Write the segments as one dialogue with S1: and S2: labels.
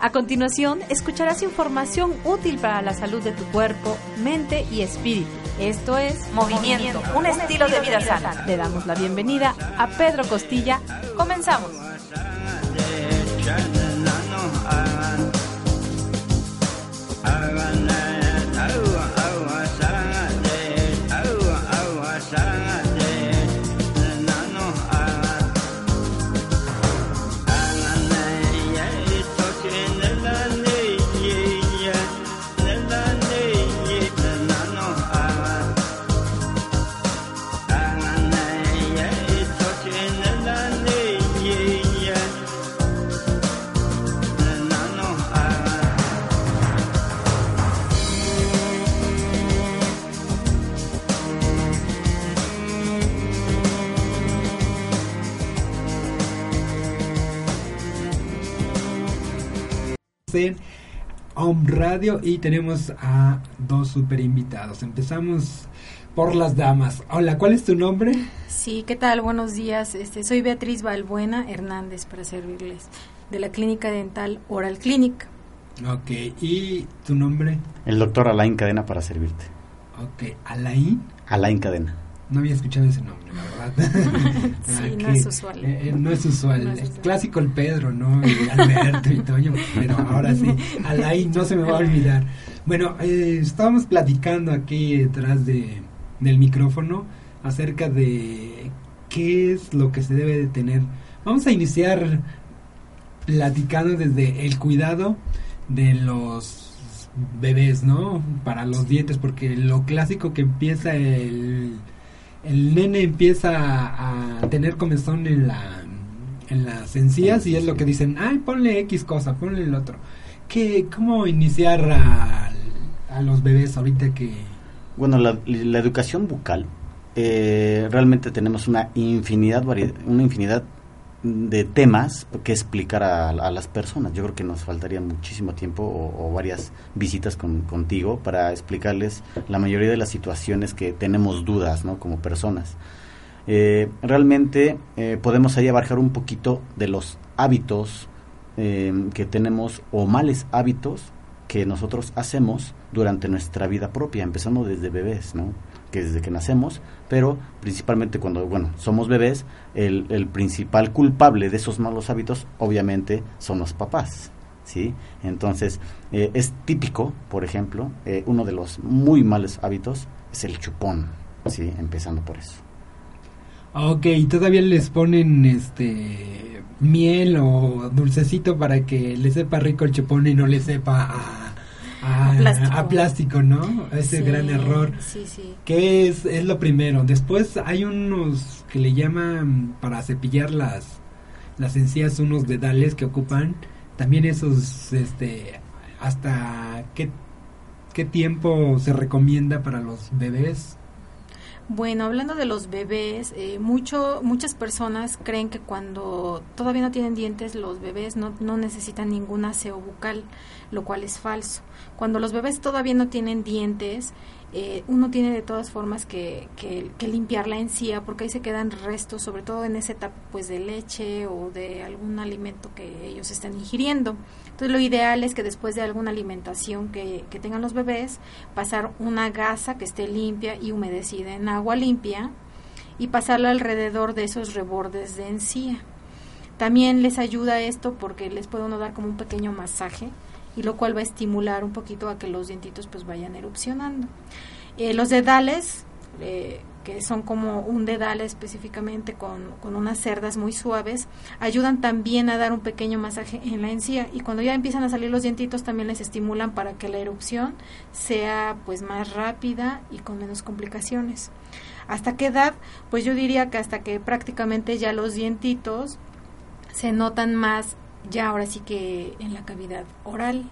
S1: A continuación, escucharás información útil para la salud de tu cuerpo, mente y espíritu. Esto es Movimiento, un estilo de vida sana. Le damos la bienvenida a Pedro Costilla. Comenzamos.
S2: En Home Radio y tenemos a dos super invitados. Empezamos por las damas. Hola, ¿cuál es tu nombre?
S3: Sí, ¿qué tal? Buenos días. Este, soy Beatriz Balbuena Hernández para servirles de la Clínica Dental Oral Clinic.
S2: Ok, ¿y tu nombre?
S4: El doctor Alain Cadena para servirte.
S2: Ok, Alain.
S4: Alain Cadena.
S2: No había escuchado ese nombre, la verdad.
S3: sí, no es usual.
S2: Eh, eh, no es usual. es Clásico el Pedro, ¿no? Y Alberto y Toño, pero ahora sí, Alain no se me va a olvidar. Bueno, eh, estábamos platicando aquí detrás de, del micrófono acerca de qué es lo que se debe de tener. Vamos a iniciar platicando desde el cuidado de los bebés, ¿no? Para los dientes, porque lo clásico que empieza el el nene empieza a, tener comezón en la en las encías y es lo que dicen, ay, ponle X cosa, ponle el otro. ¿Qué, ¿Cómo iniciar a, a los bebés ahorita que...?
S4: Bueno, la, educación bucal, eh, realmente tenemos una infinidad, una infinidad de temas que explicar a, las personas. Yo creo que nos faltaría muchísimo tiempo o, varias visitas contigo para explicarles la mayoría de las situaciones que tenemos dudas ¿no? como personas. Eh, realmente eh, podemos ahí abarcar un poquito de los hábitos eh, que tenemos o males hábitos que nosotros hacemos durante nuestra vida propia, empezando desde bebés, ¿no? Que desde que nacemos, pero principalmente cuando, bueno, somos bebés, el, el principal culpable de esos malos hábitos obviamente son los papás. ¿Sí? Entonces, eh, es típico, por ejemplo, eh, uno de los muy malos hábitos es el chupón, ¿sí? Empezando por eso.
S2: Ok, todavía les ponen este miel o dulcecito para que le sepa rico el chupón y no le sepa a a, plástico. ¿no? Ese gran error.
S3: Sí, sí.
S2: Que es, es lo primero. Después hay unos que le llaman para cepillar las, las encías, unos dedales que ocupan. También esos, este, hasta qué, qué tiempo se recomienda para los bebés.
S3: Bueno, hablando de los bebés, eh, mucho, muchas personas creen que cuando todavía no tienen dientes, los bebés no, no necesitan ningún aseo bucal, lo cual es falso. Cuando los bebés todavía no tienen dientes, eh, uno tiene de todas formas que, que, limpiar la encía porque ahí se quedan restos, sobre todo en esa etapa pues de leche o de algún alimento que ellos están ingiriendo. Entonces lo ideal es que después de alguna alimentación que, que tengan los bebés, pasar una gasa que esté limpia y humedecida en agua limpia y pasarla alrededor de esos rebordes de encía. También les ayuda esto porque les puede uno dar como un pequeño masaje y lo cual va a estimular un poquito a que los dientitos pues vayan erupcionando. Eh, los dedales, eh, que son como un dedal específicamente con, con, unas cerdas muy suaves, ayudan también a dar un pequeño masaje en la encía y cuando ya empiezan a salir los dientitos también les estimulan para que la erupción sea pues más rápida y con menos complicaciones. ¿Hasta qué edad? Pues yo diría que hasta que prácticamente ya los dientitos se notan más ya ahora sí que en la cavidad oral,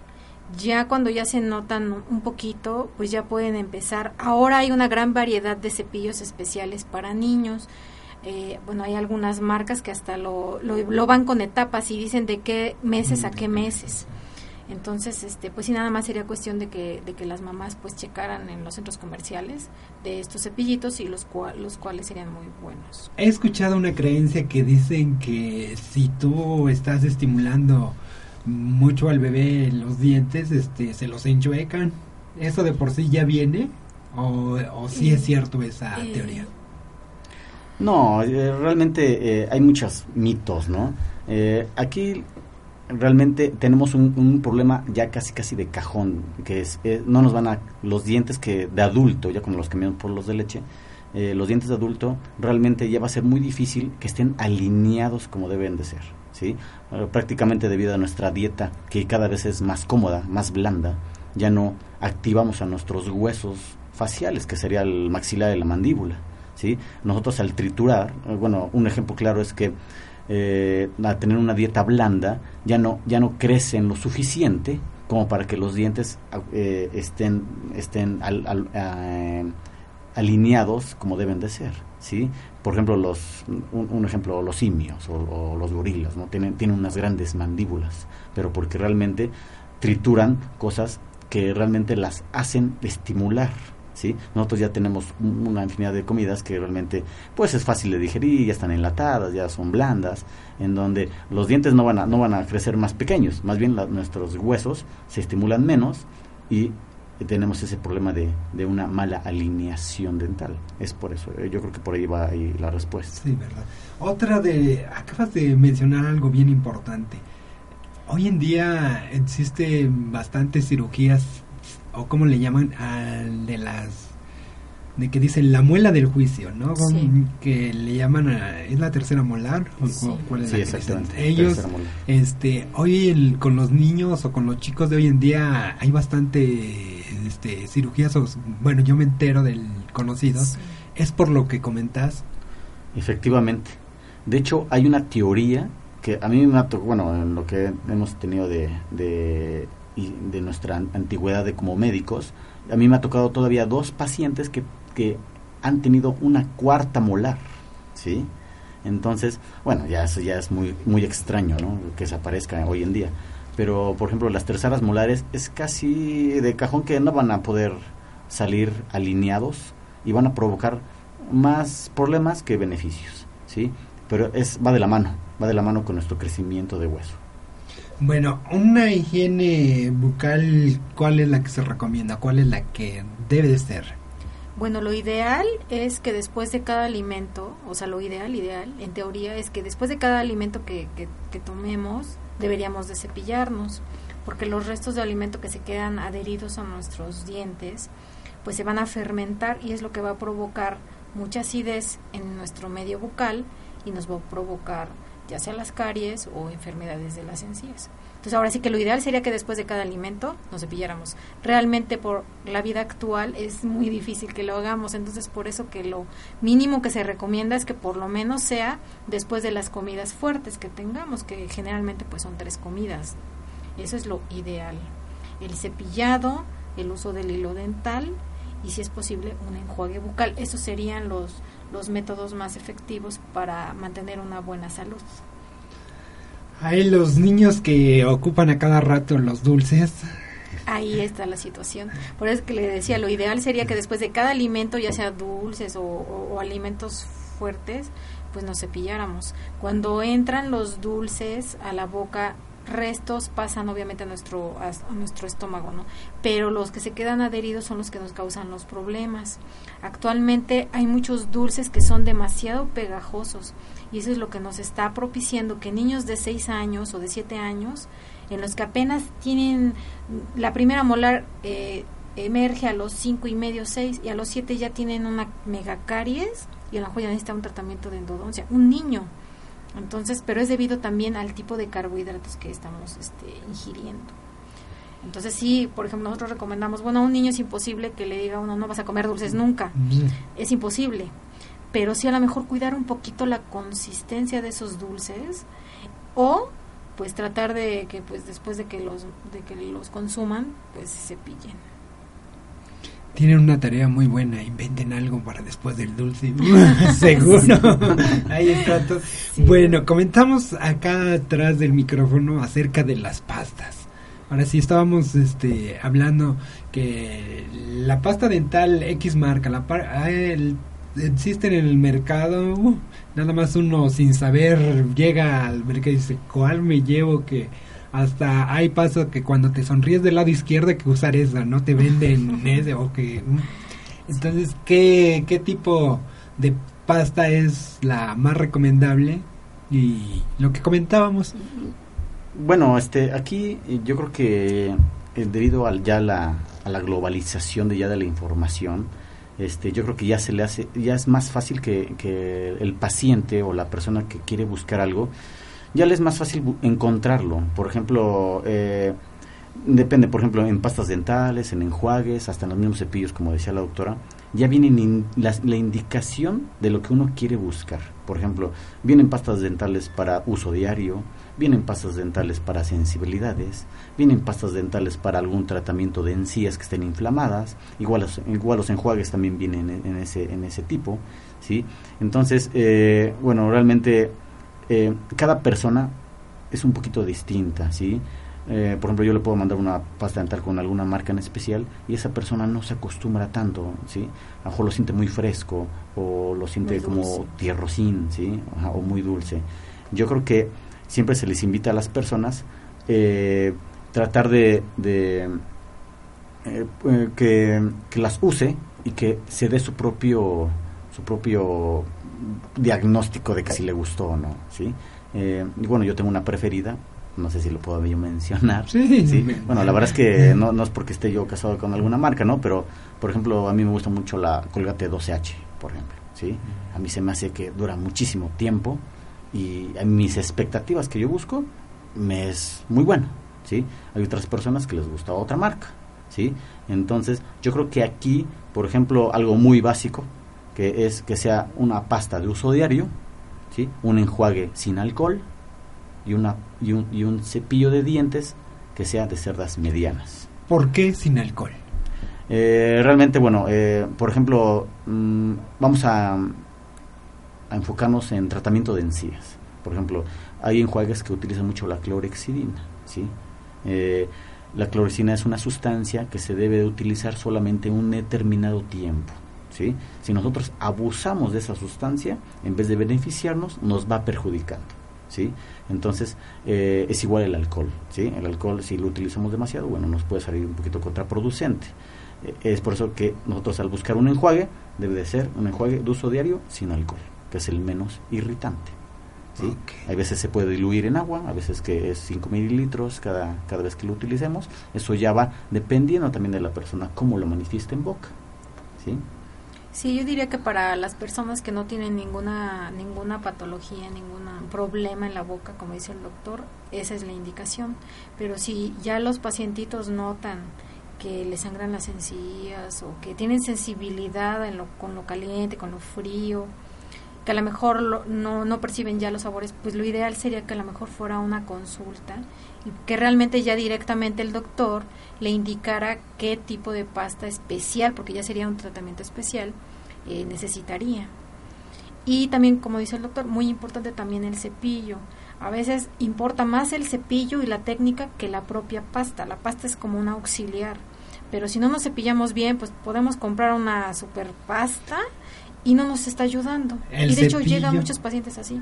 S3: Ya cuando ya se notan un poquito, pues ya pueden empezar. Ahora hay una gran variedad de cepillos especiales para niños. Eh, bueno, hay algunas marcas que hasta lo, lo, van con etapas y dicen de qué meses a qué meses. Entonces, este, pues sí, nada más sería cuestión de que, de que las mamás pues checaran en los centros comerciales de estos cepillitos y los, los cuales serían muy buenos.
S2: He escuchado una creencia que dicen que si tú estás estimulando mucho al bebé los dientes, este, se los enchuecan. ¿Eso de por sí ya viene? ¿O, o sí es cierto esa eh, teoría?
S4: No, eh, realmente eh, hay muchos mitos, ¿no? aquí realmente tenemos un, problema ya casi casi de cajón, que es, eh, no nos van a, los dientes que de adulto, ya como los cambiamos por los de leche, eh, los dientes de adulto realmente ya va a ser muy difícil que estén alineados como deben de ser, ¿sí? Eh, prácticamente debido a nuestra dieta que cada vez es más cómoda, más blanda, ya no activamos a nuestros huesos faciales, que sería el maxilar y la mandíbula, ¿sí? Nosotros al triturar, bueno, un ejemplo claro es que eh, a tener una dieta blanda, ya no, ya no crecen lo suficiente como para que los dientes eh, estén, estén alineados como deben de ser. ¿sí? Por ejemplo, los, un, ejemplo, los simios o, los gorilas, ¿no? Tienen, tienen unas grandes mandíbulas, pero porque realmente trituran cosas que realmente las hacen estimular ¿sí? Nosotros ya tenemos una infinidad de comidas que realmente pues es fácil de digerir, ya están enlatadas, ya son blandas, en donde los dientes no van a, no van a crecer más pequeños, más bien nuestros huesos se estimulan menos y tenemos ese problema de, de, una mala alineación dental. Es por eso, eh, yo creo que por ahí va la respuesta.
S2: Sí, verdad. Otra de, acabas de mencionar algo bien importante. Hoy en día existen bastantes cirugías o como le llaman al de las de que dicen la muela del juicio, ¿no? Que le llaman a, es la tercera molar
S4: sí. cuál es exactamente.
S2: Ellos, este, hoy con los niños o con los chicos de hoy en día hay bastante, este, cirugías. bueno, yo me entero del conocido. Es por lo que comentas.
S4: Efectivamente. De hecho, hay una teoría que a mí me ha bueno, en lo que hemos tenido de y de nuestra antigüedad de como médicos, a mí me ha tocado todavía dos pacientes que, que han tenido una cuarta molar, ¿sí? Entonces, bueno, ya eso ya es muy, muy extraño. Que se aparezca hoy en día. Pero, por ejemplo, las terceras molares es casi de cajón que no van a poder salir alineados y van a provocar más problemas que beneficios, ¿sí? Pero es, va de la mano, va de la mano con nuestro crecimiento de hueso.
S2: Bueno, una higiene bucal, ¿cuál es la que se recomienda? ¿Cuál es la que debe de ser?
S3: Bueno, lo ideal es que después de cada alimento, o sea, lo ideal, ideal, en teoría, es que después de cada alimento que, que, tomemos, deberíamos de cepillarnos, porque los restos de alimento que se quedan adheridos a nuestros dientes, pues se van a fermentar y es lo que va a provocar mucha acidez en nuestro medio bucal y nos va a provocar ya sea las caries o enfermedades de las encías. Entonces ahora sí que lo ideal sería que después de cada alimento nos cepilláramos. Realmente por la vida actual es muy difícil que lo hagamos, entonces por eso que lo mínimo que se recomienda es que por lo menos sea después de las comidas fuertes que tengamos, que generalmente pues son tres comidas. Eso es lo ideal. El cepillado, el uso del hilo dental y si es posible un enjuague bucal. Esos serían los los métodos más efectivos para mantener una buena salud.
S2: Hay los niños que ocupan a cada rato los dulces.
S3: Ahí está la situación. Por eso que le decía, lo ideal sería que después de cada alimento, ya sea dulces o, alimentos fuertes, pues nos cepilláramos. Cuando entran los dulces a la boca, restos pasan obviamente a nuestro, a, nuestro estómago, ¿no? Pero los que se quedan adheridos son los que nos causan los problemas. Actualmente hay muchos dulces que son demasiado pegajosos y eso es lo que nos está propiciando que niños de 6 años o de 7 años, en los que apenas tienen la primera molar eh, emerge a los 5 y medio, 6 y a los 7 ya tienen una megacaries y a lo mejor ya necesita un tratamiento de endodoncia. Un niño entonces, pero es debido también al tipo de carbohidratos que estamos este, ingiriendo. Entonces sí, por ejemplo, nosotros recomendamos, bueno, a un niño es imposible que le diga a uno, no vas a comer dulces nunca. Es imposible. Pero sí a lo mejor cuidar un poquito la consistencia de esos dulces o pues tratar de que pues después de que los de que los consuman pues se cepillen
S2: tienen una tarea muy buena, inventen algo para después del dulce. Seguro. Ahí está todo. Bueno, comentamos acá atrás del micrófono acerca de las pastas. Ahora sí estábamos este hablando que la pasta dental X marca, la ah, existe en el mercado, uh, nada más uno sin saber llega al mercado y dice, "¿Cuál me llevo que hasta hay pasos que cuando te sonríes del lado izquierdo hay que usar esa, no te venden ese o que... Entonces, ¿qué, ¿qué tipo de pasta es la más recomendable? Y lo que comentábamos.
S4: Bueno, este, aquí yo creo que eh, debido al, ya la, a la globalización de ya de la información, este, yo creo que ya se le hace, ya es más fácil que, que el paciente o la persona que quiere buscar algo, ya le es más fácil encontrarlo. Por ejemplo, eh, depende, por ejemplo, en pastas dentales, en enjuagues, hasta en los mismos cepillos, como decía la doctora, ya viene la, la, indicación de lo que uno quiere buscar. Por ejemplo, vienen pastas dentales para uso diario, vienen pastas dentales para sensibilidades, vienen pastas dentales para algún tratamiento de encías que estén inflamadas, igual los, igual los enjuagues también vienen en, ese, en ese tipo, ¿sí? Entonces, eh, bueno, realmente eh, cada persona es un poquito distinta, ¿sí? Eh, por ejemplo, yo le puedo mandar una pasta dental con alguna marca en especial y esa persona no se acostumbra tanto, ¿sí? A lo mejor lo siente muy fresco o lo siente como tierrosín, ¿sí? o muy dulce. Yo creo que siempre se les invita a las personas eh, tratar de, que, que, las use y que se dé su propio su propio diagnóstico de que si le gustó o no, ¿sí? Eh, y bueno, yo tengo una preferida, no sé si lo puedo yo mencionar. Sí. Bueno, la verdad es que no, no es porque esté yo casado con alguna marca, ¿no? Pero, por ejemplo, a mí me gusta mucho la Colgate 12H, por ejemplo, ¿sí? A mí se me hace que dura muchísimo tiempo y a mis expectativas que yo busco me es muy bueno, ¿sí? Hay otras personas que les gusta otra marca, ¿sí? Entonces, yo creo que aquí, por ejemplo, algo muy básico, que es que sea una pasta de uso diario, ¿sí? un enjuague sin alcohol y, una, y, un, y un cepillo de dientes que sea de cerdas medianas.
S2: ¿Por qué sin alcohol?
S4: Eh, realmente, bueno, eh, por ejemplo, mm, vamos a, a, enfocarnos en tratamiento de encías. Por ejemplo, hay enjuagues que utilizan mucho la clorexidina, ¿sí? Eh, la clorexidina es una sustancia que se debe de utilizar solamente un determinado tiempo. ¿Sí? Si nosotros abusamos de esa sustancia, en vez de beneficiarnos, nos va perjudicando. ¿sí? Entonces, eh, es igual el alcohol. ¿sí? El alcohol, si lo utilizamos demasiado, bueno, nos puede salir un poquito contraproducente. Eh, es por eso que nosotros al buscar un enjuague, debe de ser un enjuague de uso diario sin alcohol, que es el menos irritante. ¿sí? Hay veces se puede diluir en agua, a veces que es 5 mililitros cada, cada vez que lo utilicemos. Eso ya va dependiendo también de la persona cómo lo manifiesta en boca. ¿sí?
S3: Sí, yo diría que para las personas que no tienen ninguna ninguna patología, ningún problema en la boca, como dice el doctor, esa es la indicación. Pero si ya los pacientitos notan que les sangran las encías o que tienen sensibilidad en lo, con lo caliente, con lo frío, que a lo mejor no, no perciben ya los sabores, pues lo ideal sería que a lo mejor fuera una consulta que realmente ya directamente el doctor le indicara qué tipo de pasta especial, porque ya sería un tratamiento especial, eh, necesitaría. Y también, como dice el doctor, muy importante también el cepillo. A veces importa más el cepillo y la técnica que la propia pasta. La pasta es como un auxiliar. Pero si no nos cepillamos bien, pues podemos comprar una super pasta y no nos está ayudando. y de hecho llega a muchos pacientes así.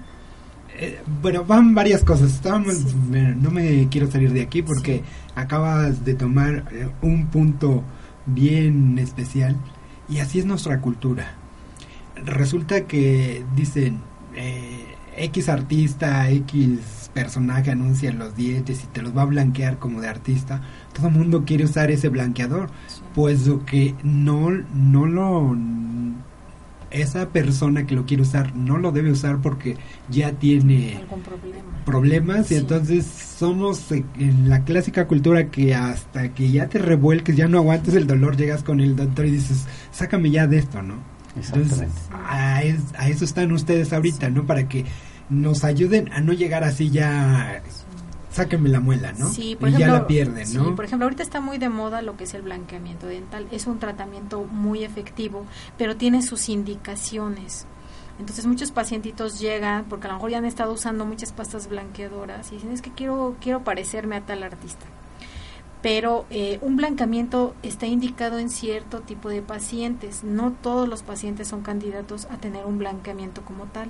S2: Eh, bueno, van varias cosas. Estábamos, no me quiero salir de aquí porque acabas de tomar eh, un punto bien especial y así es nuestra cultura. Resulta que dicen eh, X artista, X personaje anuncia los dientes y te los va a blanquear como de artista. Todo el mundo quiere usar ese blanqueador, pues lo que no, no lo esa persona que lo quiere usar no lo debe usar porque ya tiene problemas y entonces somos en la clásica cultura que hasta que ya te revuelques, ya no aguantes el dolor, llegas con el doctor y dices, sácame ya de esto, ¿no? Entonces, a, a, eso están ustedes ahorita, ¿no? Para que nos ayuden a no llegar así ya sáquenme la muela, ¿no?
S3: Sí, por
S2: y
S3: ejemplo,
S2: ya la pierden, ¿no?
S3: Sí, por ejemplo, ahorita está muy de moda lo que es el blanqueamiento dental. Es un tratamiento muy efectivo, pero tiene sus indicaciones. Entonces muchos pacientitos llegan porque a lo mejor ya han estado usando muchas pastas blanqueadoras y dicen es que quiero quiero parecerme a tal artista. Pero eh, un blanqueamiento está indicado en cierto tipo de pacientes. No todos los pacientes son candidatos a tener un blanqueamiento como tal.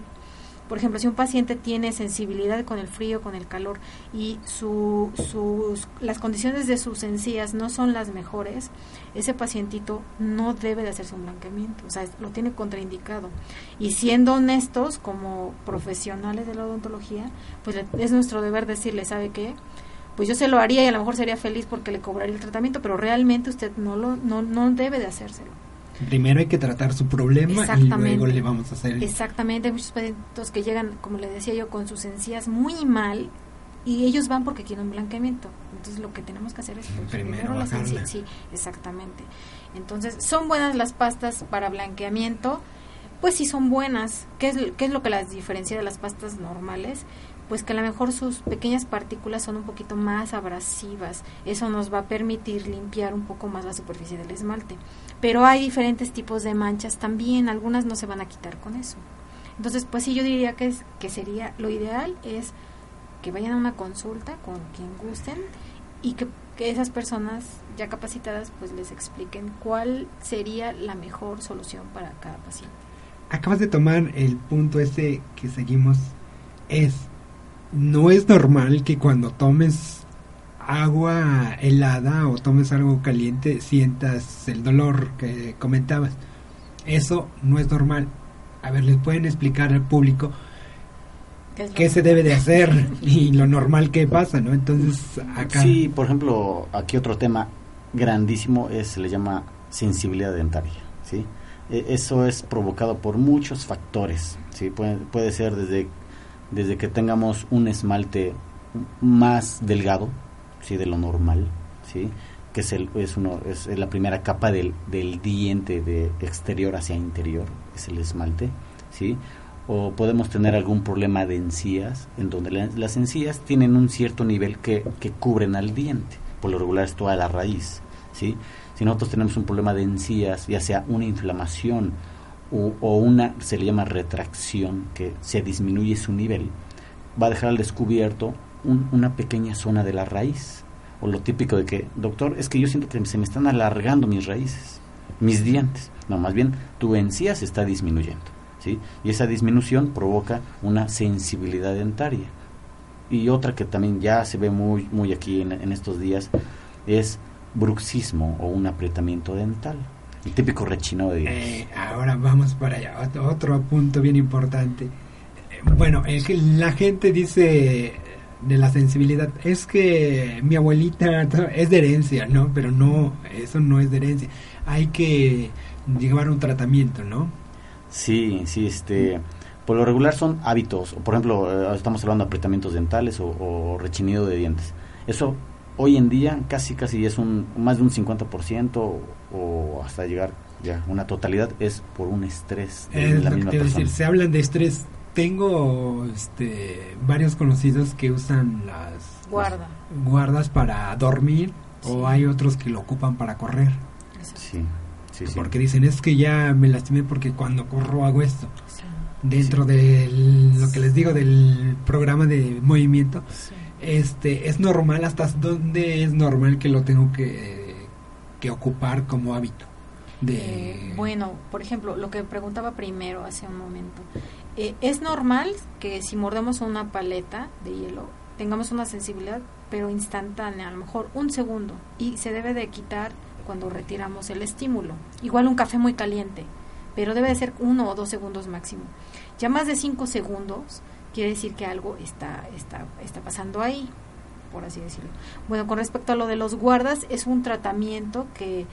S3: Por ejemplo, si un paciente tiene sensibilidad con el frío, con el calor y su, sus, las condiciones de sus encías no son las mejores, ese pacientito no debe de hacerse un blanqueamiento, o sea, lo tiene contraindicado. Y siendo honestos como profesionales de la odontología, pues es nuestro deber decirle, ¿sabe qué? Pues yo se lo haría y a lo mejor sería feliz porque le cobraría el tratamiento, pero realmente usted no, lo, no, no debe de hacérselo.
S2: Primero hay que tratar su problema y luego le vamos a hacer.
S3: Exactamente, hay muchos pacientes que llegan, como le decía yo, con sus encías muy mal y ellos van porque quieren blanqueamiento. Entonces lo que tenemos que hacer es pues,
S2: primero, las encías.
S3: Sí, exactamente. Entonces, ¿son buenas las pastas para blanqueamiento? Pues sí son buenas. ¿Qué es, qué es lo que las diferencia de las pastas normales? pues que a lo mejor sus pequeñas partículas son un poquito más abrasivas. Eso nos va a permitir limpiar un poco más la superficie del esmalte. Pero hay diferentes tipos de manchas también, algunas no se van a quitar con eso. Entonces, pues sí, yo diría que, que sería lo ideal es que vayan a una consulta con quien gusten y que, que esas personas ya capacitadas pues les expliquen cuál sería la mejor solución para cada paciente.
S2: Acabas de tomar el punto ese que seguimos, es no es normal que cuando tomes agua helada o tomes algo caliente sientas el dolor que comentabas. Eso no es normal. A ver, les pueden explicar al público qué, se debe de hacer y lo normal que pasa, ¿no? Entonces, acá...
S4: Sí, por ejemplo, aquí otro tema grandísimo es, se le llama sensibilidad dentaria, ¿sí? E, eso es provocado por muchos factores, ¿sí? Puede, puede ser desde desde que tengamos un esmalte más delgado, ¿sí? de lo normal, ¿sí? que es, el, es, uno, es la primera capa del, del diente de exterior hacia interior, es el esmalte, ¿sí? o podemos tener algún problema de encías, en donde las encías tienen un cierto nivel que, que cubren al diente, por lo regular es toda la raíz, ¿sí? Si nosotros tenemos un problema de encías, ya sea una inflamación o, una, se le llama retracción, que se disminuye su nivel, va a dejar al descubierto una pequeña zona de la raíz. O lo típico de que, doctor, es que yo siento que se me están alargando mis raíces, mis dientes. No, más bien tu encía se está disminuyendo. ¿sí? Y esa disminución provoca una sensibilidad dentaria. Y otra que también ya se ve muy, muy aquí en, estos días es bruxismo o un apretamiento dental. El típico rechino de
S2: eh, ahora vamos para allá. Otro, punto bien importante. Eh, bueno, es que la gente dice de la sensibilidad, es que mi abuelita es de herencia, ¿no? Pero no, eso no es de herencia. Hay que llevar un tratamiento, ¿no?
S4: Sí, sí, este... Por lo regular son hábitos, por ejemplo, eh, estamos hablando de apretamientos dentales o, o rechinido de dientes. Eso hoy en día casi casi es un más de un 50% o hasta llegar ya una totalidad es por un estrés
S2: de la misma persona. Decir, se hablan de estrés. Tengo este varios conocidos que usan las guardas para dormir o hay otros que lo ocupan para correr.
S4: Sí, sí,
S2: Porque dicen, es que ya me lastimé porque cuando corro hago esto. Dentro de lo que les digo del programa de movimiento, este es normal, hasta dónde es normal que lo tengo que que ocupar como hábito? De...
S3: Eh, bueno, por ejemplo, lo que preguntaba primero hace un momento. Eh, ¿Es normal que si mordemos una paleta de hielo tengamos una sensibilidad, pero instantánea, a lo mejor un segundo, y se debe de quitar cuando retiramos el estímulo? Igual un café muy caliente, pero debe de ser uno o dos segundos máximo. Ya más de cinco segundos quiere decir que algo está, está, está pasando ahí por así decirlo. Bueno, con respecto a lo de los guardas, es un tratamiento que,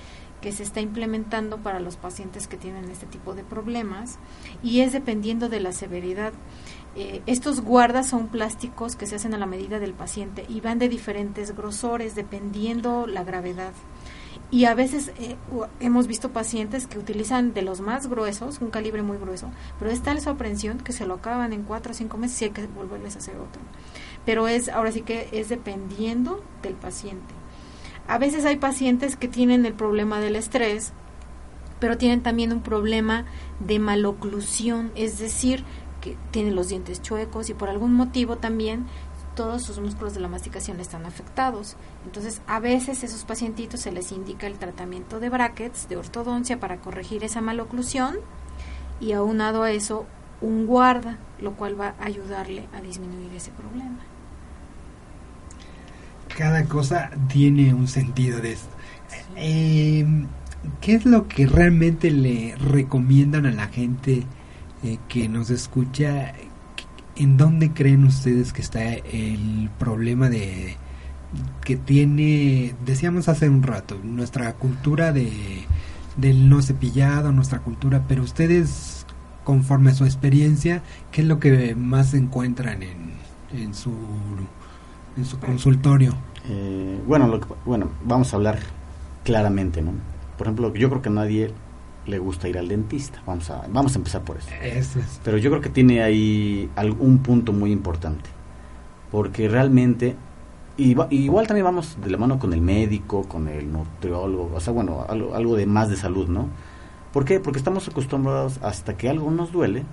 S3: que se está implementando para los pacientes que tienen este tipo de problemas y es dependiendo de la severidad. Eh, estos guardas son plásticos que se hacen a la medida del paciente y van de diferentes grosores dependiendo la gravedad. Y a veces eh, hemos visto pacientes que utilizan de los más gruesos, un calibre muy grueso, pero es tal su aprensión que se lo acaban en cuatro o cinco meses y hay que volverles a hacer otro pero es ahora sí que es dependiendo del paciente. A veces hay pacientes que tienen el problema del estrés, pero tienen también un problema de maloclusión, es decir, que tienen los dientes chuecos y por algún motivo también todos sus músculos de la masticación están afectados. Entonces, a veces esos pacientitos se les indica el tratamiento de brackets, de ortodoncia para corregir esa maloclusión y aunado a eso un guarda, lo cual va a ayudarle a disminuir ese problema.
S2: Cada cosa tiene un sentido de esto. Em, ¿Qué es lo que realmente le recomiendan a la gente eh, que nos escucha? ¿En dónde creen ustedes que está el problema de que tiene, decíamos hace un rato, nuestra cultura de del no cepillado, nuestra cultura, pero ustedes conforme a su experiencia, ¿qué es lo que más encuentran en, en su en su consultorio?
S4: Eh, bueno, lo bueno, vamos a hablar claramente, ¿no? Por ejemplo, yo creo que a nadie le gusta ir al dentista. Vamos a, vamos a empezar por eso. Pero yo creo que tiene ahí algún punto muy importante. Porque realmente, igual también vamos de la mano con el médico, con el nutriólogo, o sea, bueno, algo, algo de más de salud, ¿no? ¿Por qué? Porque estamos acostumbrados hasta que algo nos duele,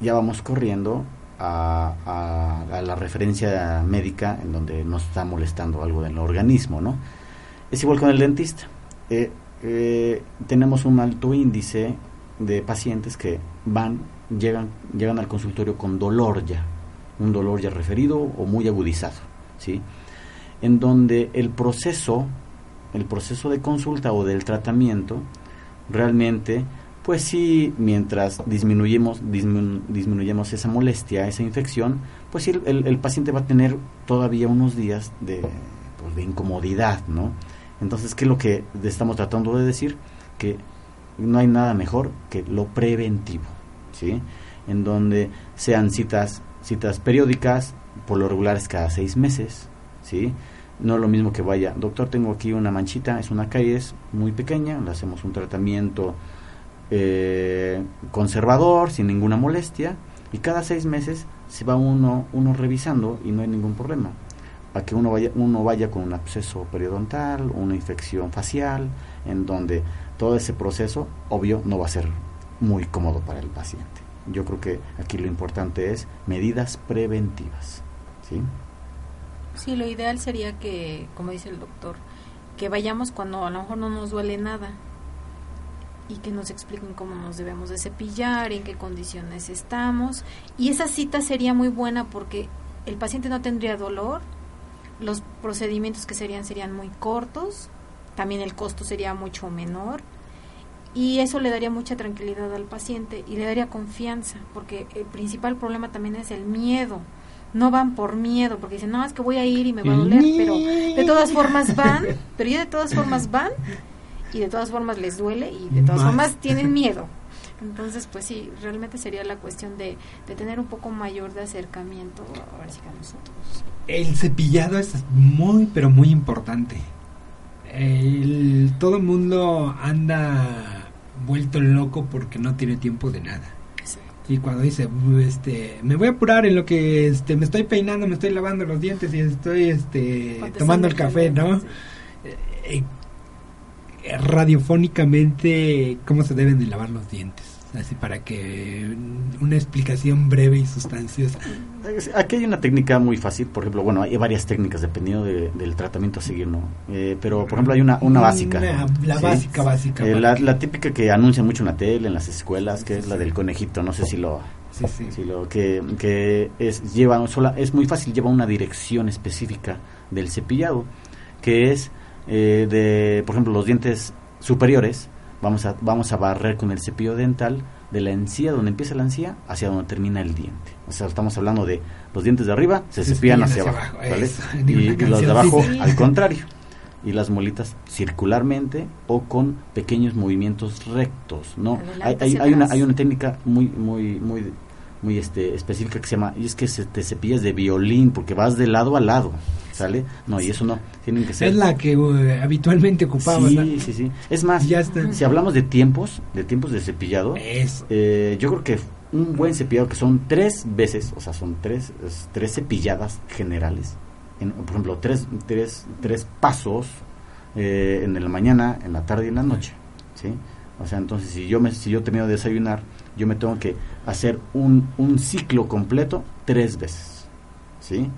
S4: ya vamos corriendo a, la referencia médica en donde nos está molestando algo del organismo, ¿no? Es igual con el dentista. Eh, eh, tenemos un alto índice de pacientes que van, llegan, llegan al consultorio con dolor ya, un dolor ya referido o muy agudizado, ¿sí? En donde el proceso, el proceso de consulta o del tratamiento, realmente, pues sí, mientras disminuyemos, disminuyemos esa molestia, esa infección, pues sí, el, el, paciente va a tener todavía unos días de, pues, de incomodidad, ¿no? Entonces, ¿qué es lo que estamos tratando de decir? Que no hay nada mejor que lo preventivo, ¿sí? En donde sean citas, citas periódicas, por lo regular es cada seis meses, ¿sí? No es lo mismo que vaya, doctor, tengo aquí una manchita, es una caries muy pequeña, le hacemos un tratamiento eh, conservador, sin ninguna molestia, y cada seis meses se va uno, uno revisando y no hay ningún problema a que uno vaya, uno vaya con un absceso periodontal, una infección facial, en donde todo ese proceso, obvio, no va a ser muy cómodo para el paciente. Yo creo que aquí lo importante es medidas preventivas. ¿sí?
S3: sí, lo ideal sería que, como dice el doctor, que vayamos cuando a lo mejor no nos duele nada y que nos expliquen cómo nos debemos de cepillar, en qué condiciones estamos. Y esa cita sería muy buena porque el paciente no tendría dolor, los procedimientos que serían serían muy cortos, también el costo sería mucho menor y eso le daría mucha tranquilidad al paciente y le daría confianza, porque el principal problema también es el miedo. No van por miedo, porque dicen, no, es que voy a ir y me va a doler, pero de todas formas van, pero ya de todas formas van y de todas formas les duele y de todas formas tienen miedo. Entonces, pues sí, realmente sería la cuestión de, de tener un poco mayor de acercamiento ahora sí que a nosotros.
S2: El cepillado es muy, pero muy importante. El, todo el mundo anda vuelto loco porque no tiene tiempo de nada. Y cuando dice, este, me voy a apurar en lo que este, me estoy peinando, me estoy lavando los dientes y estoy este, tomando el café, ¿no? Eh, eh, radiofónicamente, ¿cómo se deben de lavar los dientes? así para que una explicación breve y sustanciosa.
S4: Aquí hay una técnica muy fácil, por ejemplo, bueno, hay varias técnicas dependiendo del tratamiento a seguir, ¿no? Eh, pero, por ejemplo, hay una, una básica.
S2: la básica, básica.
S4: Eh, la, típica que anuncia mucho en la tele, en las escuelas, que es la del conejito, no sé si lo... Sí, sí. Si lo que, que es lleva sola es muy fácil lleva una dirección específica del cepillado que es eh, de por ejemplo los dientes superiores vamos a, vamos a barrer con el cepillo dental de la encía, donde empieza la encía, hacia donde termina el diente. O sea, estamos hablando de los dientes de arriba se, cepillan hacia, abajo, y, los de abajo al contrario. Y las molitas circularmente o con pequeños movimientos rectos, ¿no? Hay, hay, hay, una, hay una técnica muy, muy, muy muy este específica que se llama y es que se te cepillas de violín porque vas de lado a lado sale no y eso no tienen que ser
S2: es la que uh, habitualmente ocupamos
S4: sí sí sí es más ya si hablamos de tiempos de tiempos de cepillado eh, yo creo que un buen cepillado que son tres veces, o sea, son tres, tres cepilladas generales. por ejemplo, tres, tres, tres pasos eh, en la mañana, en la tarde y en la noche. ¿sí? O sea, entonces si yo, me, si yo termino de desayunar, yo me tengo que hacer un, un ciclo completo tres veces. ¿sí?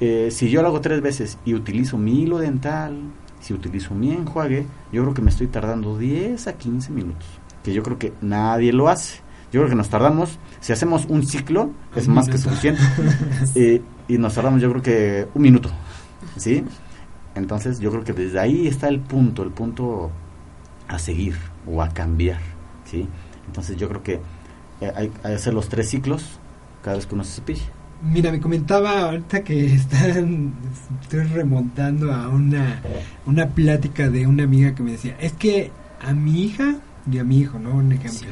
S4: Eh, si yo lo hago tres veces y utilizo mi hilo dental, si utilizo mi enjuague, yo creo que me estoy tardando 10 a 15 minutos, que yo creo que nadie lo hace. Yo creo que nos tardamos, si hacemos un ciclo, es más que suficiente. Eh, y nos tardamos yo creo que un minuto, ¿sí? Entonces yo creo que desde ahí está el punto, el punto a seguir o a cambiar, ¿sí? Entonces yo creo que eh, hay, que hacer los tres ciclos cada vez que uno se cepilla.
S2: Mira, me comentaba ahorita que están, estoy remontando a una, una plática de una amiga que me decía, es que a mi hija y a mi hijo, ¿no? Un ejemplo.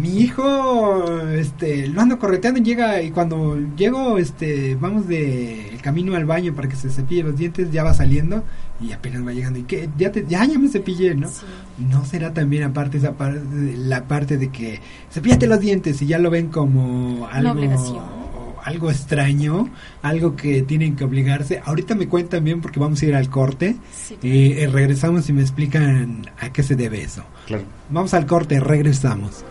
S2: Mi hijo, este, lo ando correteando y llega, y cuando llego, este, vamos de el camino al baño para que se cepille los dientes, ya va saliendo y apenas va llegando. ¿Y que Ya, te, ya, ya me cepillé, ¿no? ¿No será también aparte esa parte, la parte de que cepillate los dientes y ya lo ven como algo algo extraño, algo que tienen que obligarse. Ahorita me cuentan bien porque vamos a ir al corte. y eh, regresamos y me explican a qué se debe eso. Vamos al corte, regresamos.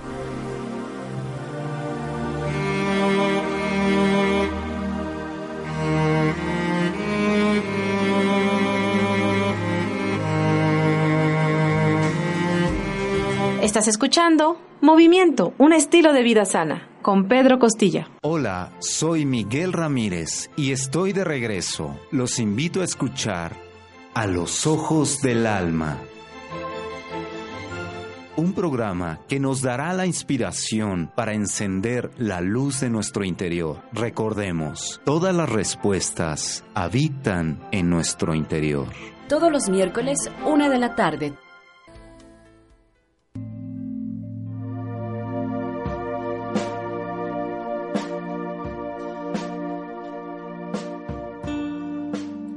S1: Estás escuchando Movimiento, un estilo de vida sana con Pedro Costilla.
S5: Hola, soy Miguel Ramírez y estoy de regreso. Los invito a escuchar A los Ojos del Alma. Un programa que nos dará la inspiración para encender la luz de nuestro interior. Recordemos, todas las respuestas habitan en nuestro interior.
S6: Todos los miércoles, una de la tarde,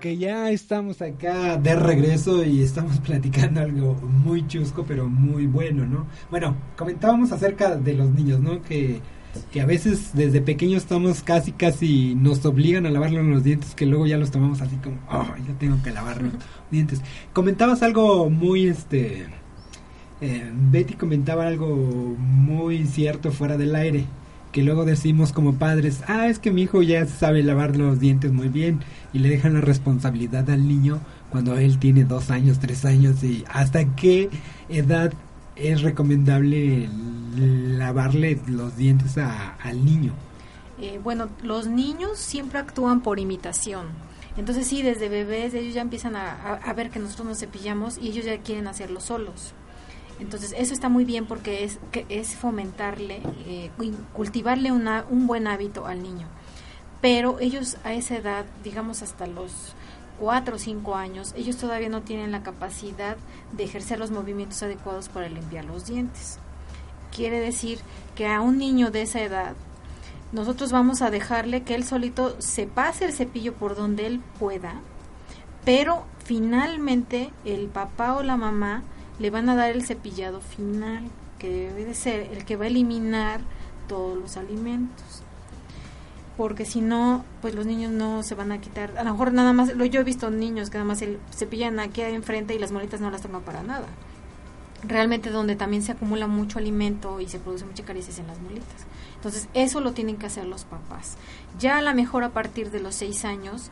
S2: Que ya estamos acá de regreso y estamos platicando algo muy chusco, pero muy bueno, ¿no? Bueno, comentábamos acerca de los niños, ¿no? Que, que a veces desde pequeños estamos casi, casi nos obligan a lavarnos los dientes, que luego ya los tomamos así como, oh, yo tengo que lavar los dientes. Comentabas algo muy, este... Eh, Betty comentaba algo muy cierto fuera del aire que luego decimos como padres, ah, es que mi hijo ya sabe lavar los dientes muy bien y le dejan la responsabilidad al niño cuando él tiene dos años, tres años y hasta qué edad es recomendable lavarle los dientes al niño.
S3: Eh, bueno, los niños siempre actúan por imitación. Entonces sí, desde bebés ellos ya empiezan a, a ver que nosotros nos cepillamos y ellos ya quieren hacerlo solos. Entonces, eso está muy bien porque es, que es fomentarle, eh, cultivarle una, un buen hábito al niño. Pero ellos a esa edad, digamos hasta los cuatro o cinco años, ellos todavía no tienen la capacidad de ejercer los movimientos adecuados para limpiar los dientes. Quiere decir que a un niño de esa edad, nosotros vamos a dejarle que él solito se pase el cepillo por donde él pueda, pero finalmente el papá o la mamá le van a dar el cepillado final, que debe de ser el que va a eliminar todos los alimentos. Porque si no, pues los niños no se van a quitar. A lo mejor nada más, lo yo he visto niños que nada más se cepillan aquí enfrente y las molitas no las toman para nada. Realmente donde también se acumula mucho alimento y se produce mucha caricias en las molitas. Entonces, eso lo tienen que hacer los papás. Ya a lo mejor a partir de los seis años,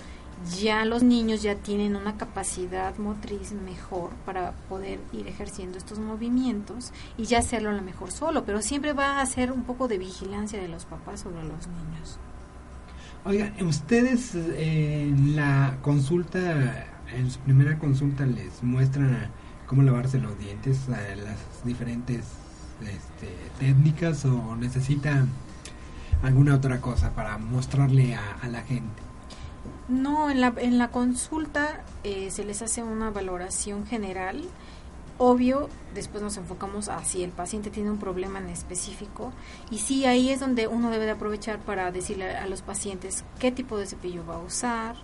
S3: ya los niños ya tienen una capacidad motriz mejor para poder ir ejerciendo estos movimientos y ya hacerlo a lo mejor solo, pero siempre va a ser un poco de vigilancia de los papás sobre los niños.
S2: Oiga, ustedes eh, en la consulta, en su primera consulta les muestran cómo lavarse los dientes, las diferentes este, técnicas o necesitan alguna otra cosa para mostrarle a, a la gente.
S3: No, en la, en la consulta eh, se les hace una valoración general. Obvio, después nos enfocamos a si el paciente tiene un problema en específico. Y sí, ahí es donde uno debe de aprovechar para decirle a los pacientes qué tipo de cepillo va a usar,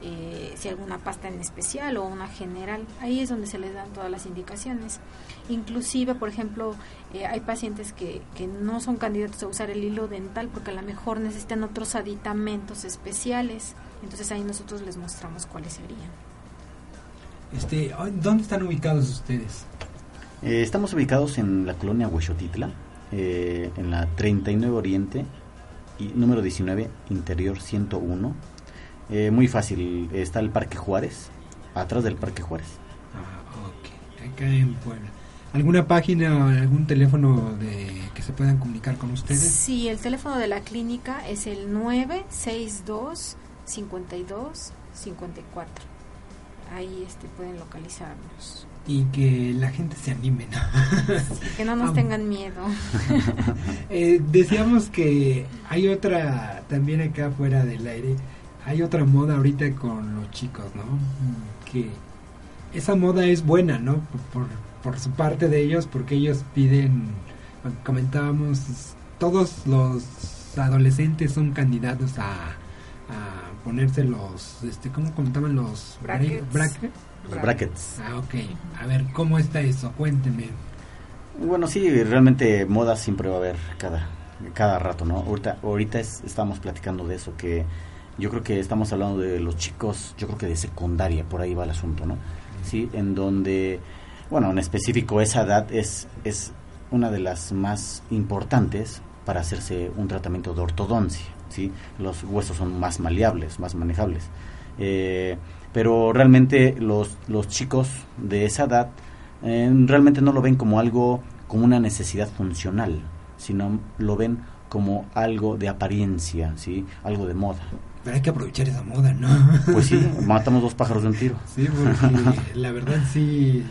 S3: eh, si alguna pasta en especial o una general. Ahí es donde se les dan todas las indicaciones. Inclusive, por ejemplo, eh, hay pacientes que, que no son candidatos a usar el hilo dental porque a lo mejor necesitan otros aditamentos especiales. Entonces ahí nosotros les mostramos cuáles serían.
S2: Este, ¿Dónde están ubicados ustedes?
S4: Eh, estamos ubicados en la colonia Huexotitla, eh, en la 39 Oriente y número 19 Interior 101. Eh, muy fácil, está el Parque Juárez, atrás del Parque Juárez.
S2: Ah, ok, acá en Puebla. ¿Alguna página o algún teléfono de que se puedan comunicar con ustedes?
S3: Sí, el teléfono de la clínica es el 962 52 54. Ahí este pueden localizarnos.
S2: Y que la gente se anime, ¿no?
S3: que no nos tengan miedo.
S2: eh, decíamos que hay otra, también acá fuera del aire, hay otra moda ahorita con los chicos, ¿no? Que esa moda es buena, ¿no? Por, por su parte de ellos, porque ellos piden, comentábamos, todos los adolescentes son candidatos a, a ponerse los, este, ¿cómo comentaban los
S3: brackets?
S2: brackets?
S4: Los brackets.
S2: Ah, ok. A ver, ¿cómo está eso? Cuénteme.
S4: Bueno, sí, realmente moda siempre va a haber cada, cada rato, ¿no? Ahorita, ahorita es, estamos platicando de eso, que yo creo que estamos hablando de los chicos, yo creo que de secundaria, por ahí va el asunto, ¿no? Sí, en donde, bueno, en específico esa edad es, es una de las más importantes para hacerse un tratamiento de ortodoncia, ¿sí? Los huesos son más maleables, más manejables. Eh, pero realmente los, los chicos de esa edad eh, realmente no lo ven como algo, como una necesidad funcional, sino lo ven como algo de apariencia, ¿sí? Algo de moda.
S2: Pero hay que aprovechar esa moda, ¿no?
S4: Pues sí, matamos dos pájaros de un tiro.
S2: Sí, porque la verdad sí,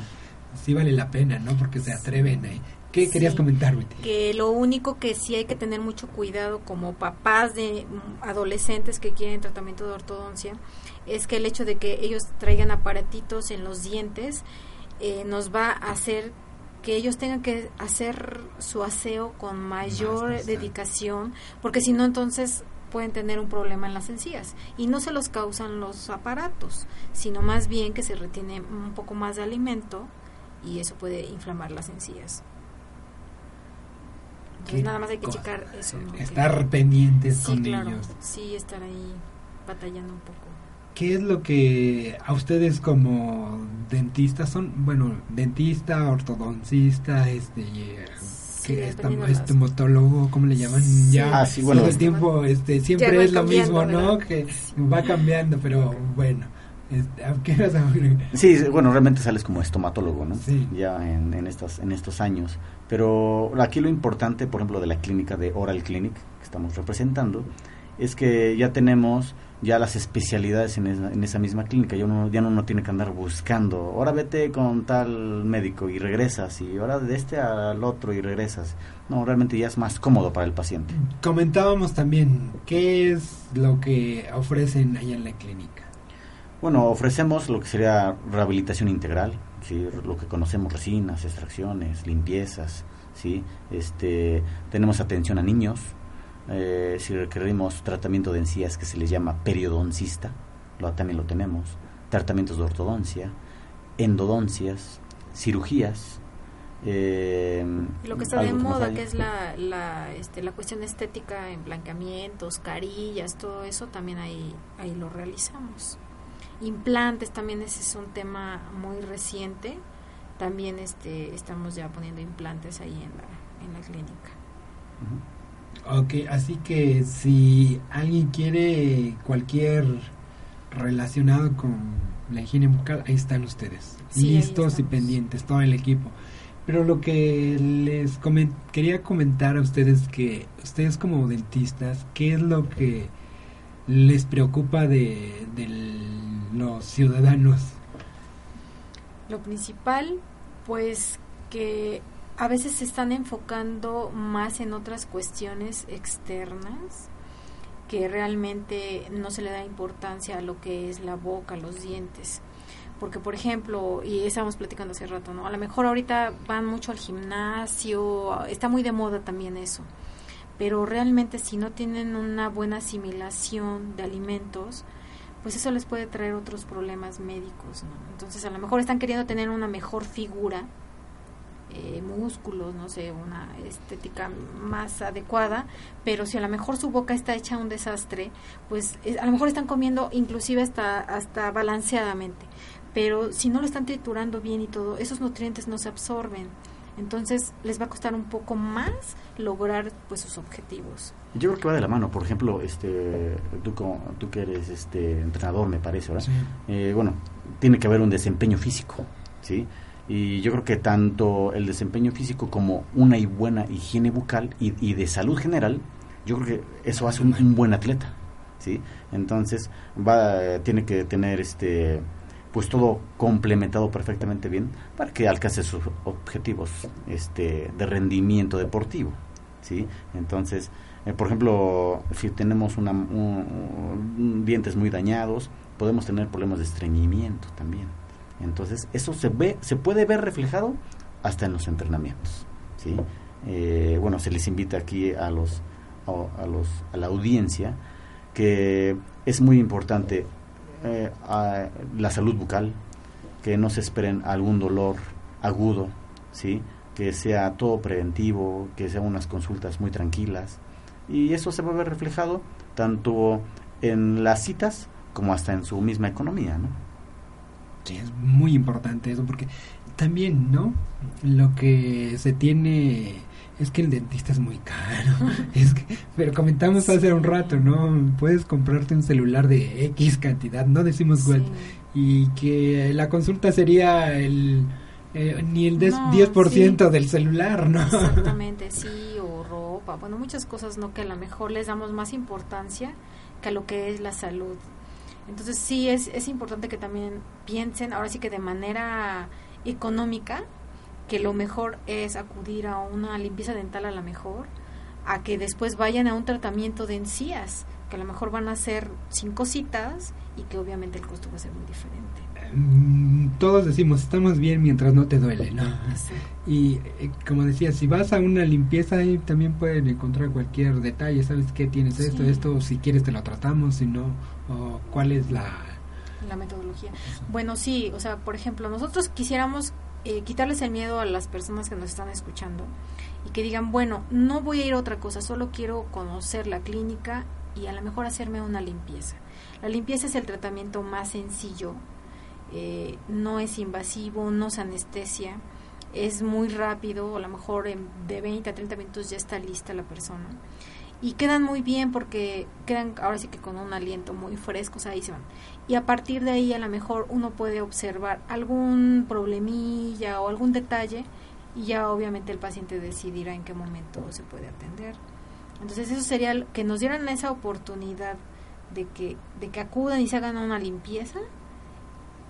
S2: sí vale la pena, ¿no? Porque se atreven ¿Qué sí, querías comentar, Betty?
S3: Que lo único que sí hay que tener mucho cuidado como papás de adolescentes que quieren tratamiento de ortodoncia es que el hecho de que ellos traigan aparatitos en los dientes eh, nos va a hacer que ellos tengan que hacer su aseo con mayor más dedicación, porque si no entonces pueden tener un problema en las encías y no se los causan los aparatos, sino más bien que se retiene un poco más de alimento y eso puede inflamar las encías. Entonces nada más hay que
S2: cosa?
S3: checar eso. ¿no?
S2: Estar que, pendientes
S3: sí,
S2: con
S3: claro,
S2: ellos.
S3: Sí, estar ahí batallando un poco.
S2: ¿Qué es lo que a ustedes como dentistas son? Bueno, dentista, ortodoncista, este,
S3: sí,
S2: que estomatólogo, ¿cómo le llaman?
S3: Sí.
S2: Ya
S4: ah, sí, bueno,
S2: todo el tiempo este, siempre es lo mismo, ¿no? Que va cambiando, pero bueno. Este, ¿Qué vas a
S4: Sí, bueno, realmente sales como estomatólogo, ¿no?
S2: Sí.
S4: Ya en, en, estas, en estos años. Pero aquí lo importante, por ejemplo, de la clínica de Oral Clinic que estamos representando, es que ya tenemos ya las especialidades en esa, en esa misma clínica. Ya uno, ya uno no tiene que andar buscando, ahora vete con tal médico y regresas, y ahora de este al otro y regresas. No, realmente ya es más cómodo para el paciente.
S2: Comentábamos también, ¿qué es lo que ofrecen allá en la clínica?
S4: Bueno, ofrecemos lo que sería rehabilitación integral, ¿sí? lo que conocemos, resinas, extracciones, limpiezas, ¿sí? este, tenemos atención a niños, eh, si requerimos tratamiento de encías que se les llama periodoncista, lo, también lo tenemos, tratamientos de ortodoncia, endodoncias, cirugías. Eh,
S3: lo que está de moda, que es la, la, este, la cuestión estética en blanqueamientos, carillas, todo eso, también ahí, ahí lo realizamos. Implantes también ese es un tema muy reciente. También este estamos ya poniendo implantes ahí en la, en la clínica.
S2: Ok, así que si alguien quiere cualquier relacionado con la higiene bucal, ahí están ustedes,
S3: sí,
S2: listos y pendientes, todo el equipo. Pero lo que les coment quería comentar a ustedes que ustedes como dentistas, ¿qué es lo que les preocupa de, de los ciudadanos?
S3: Lo principal, pues que a veces se están enfocando más en otras cuestiones externas que realmente no se le da importancia a lo que es la boca, los dientes. Porque, por ejemplo, y estábamos platicando hace rato, ¿no? A lo mejor ahorita van mucho al gimnasio, está muy de moda también eso. Pero realmente si no tienen una buena asimilación de alimentos, pues eso les puede traer otros problemas médicos, ¿no? Entonces, a lo mejor están queriendo tener una mejor figura, eh, músculos, no sé, una estética más adecuada, pero si a lo mejor su boca está hecha un desastre, pues a lo mejor están comiendo inclusive hasta, hasta balanceadamente, pero si no lo están triturando bien y todo, esos nutrientes no se absorben. Entonces les va a costar un poco más lograr pues sus objetivos.
S4: Yo creo que va de la mano. Por ejemplo, este, tú, tú que eres este entrenador, me parece, ¿verdad? Eh, bueno, tiene que haber un desempeño físico, ¿sí? Y yo creo que tanto el desempeño físico como una y buena higiene bucal y, de salud general, yo creo que eso hace un, buen atleta, ¿sí? Entonces, va, tiene que tener este pues todo complementado perfectamente bien para que alcance sus objetivos este de rendimiento deportivo, ¿sí? Entonces, eh, por ejemplo, si tenemos una, dientes muy dañados, podemos tener problemas de estreñimiento también. Entonces, eso se ve, se puede ver reflejado hasta en los entrenamientos. ¿sí? Eh, bueno, se les invita aquí a los, a, los, a la audiencia que es muy importante eh, la salud bucal, que no se esperen algún dolor agudo, ¿sí? que sea todo preventivo, que sean unas consultas muy tranquilas. Y eso se va a ver reflejado tanto en las citas como hasta en su misma economía, ¿no?
S2: es muy importante eso porque también, ¿no? Lo que se tiene es que el dentista es muy caro. es que, pero comentamos hace un rato, ¿no? Puedes comprarte un celular de X cantidad, no decimos cuál, y que la consulta sería el eh, ni el 10% del celular, ¿no?
S3: Exactamente, sí, o ropa, bueno, muchas cosas, ¿no? Que a lo mejor les damos más importancia que a lo que es la salud entonces sí es, es importante que también piensen, ahora sí que de manera económica, que lo mejor es acudir a una limpieza dental a la mejor, a que después vayan a un tratamiento de encías, que a lo mejor van a ser cinco citas y que obviamente el costo va a ser muy diferente.
S2: Mm, todos decimos, estamos bien mientras no te duele, ¿no? Y eh, como decía, si vas a una limpieza ahí también pueden encontrar cualquier detalle, ¿sabes qué tienes esto, esto, si quieres te lo tratamos, si no, o cuál es la...
S3: La metodología. Bueno, sí, o sea, por ejemplo, nosotros quisiéramos eh, quitarles el miedo a las personas que nos están escuchando y que digan, bueno, no voy a ir a otra cosa, solo quiero conocer la clínica y a lo mejor hacerme una limpieza. La limpieza es el tratamiento más sencillo eh, no es invasivo, no se anestesia, es muy rápido, a lo mejor en, de 20 a 30 minutos ya está lista la persona. Y quedan muy bien porque quedan ahora sí que con un aliento muy fresco, o sea, ahí se van. Y a partir de ahí a lo mejor uno puede observar algún problemilla o algún detalle y ya obviamente el paciente decidirá en qué momento se puede atender. Entonces eso sería que nos dieran esa oportunidad de que, de que acudan y se hagan una limpieza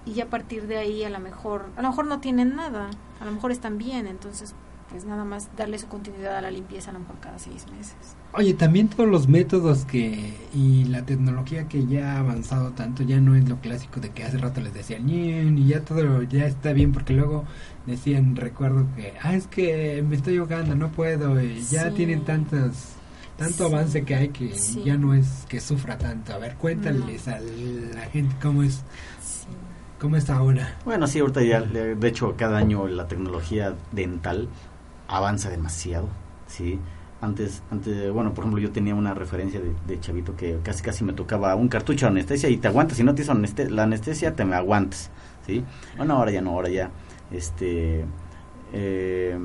S3: y a partir de ahí a lo mejor, a lo mejor no tienen nada, a lo mejor están bien, entonces pues nada más darle su continuidad a la limpieza a lo mejor cada seis meses.
S2: Oye, también todos los métodos que y la tecnología que ya ha avanzado tanto ya no es lo clásico de que hace rato les decían y ya todo ya está bien porque luego decían recuerdo que ah es que me estoy ahogando no puedo y ya tienen tantas tanto avance que hay que ya no es que sufra tanto. A ver cuéntales a la gente cómo es ¿Cómo está ahora?
S4: Bueno, sí, ahorita ya, de hecho, cada año la tecnología dental avanza demasiado, ¿sí? Antes, antes, bueno, por ejemplo, yo tenía una referencia de, chavito que casi casi me tocaba un cartucho de anestesia y te aguantas, si no te hizo la anestesia, te me aguantas, ¿sí? Bueno, ahora ya no, ahora ya, este, eh,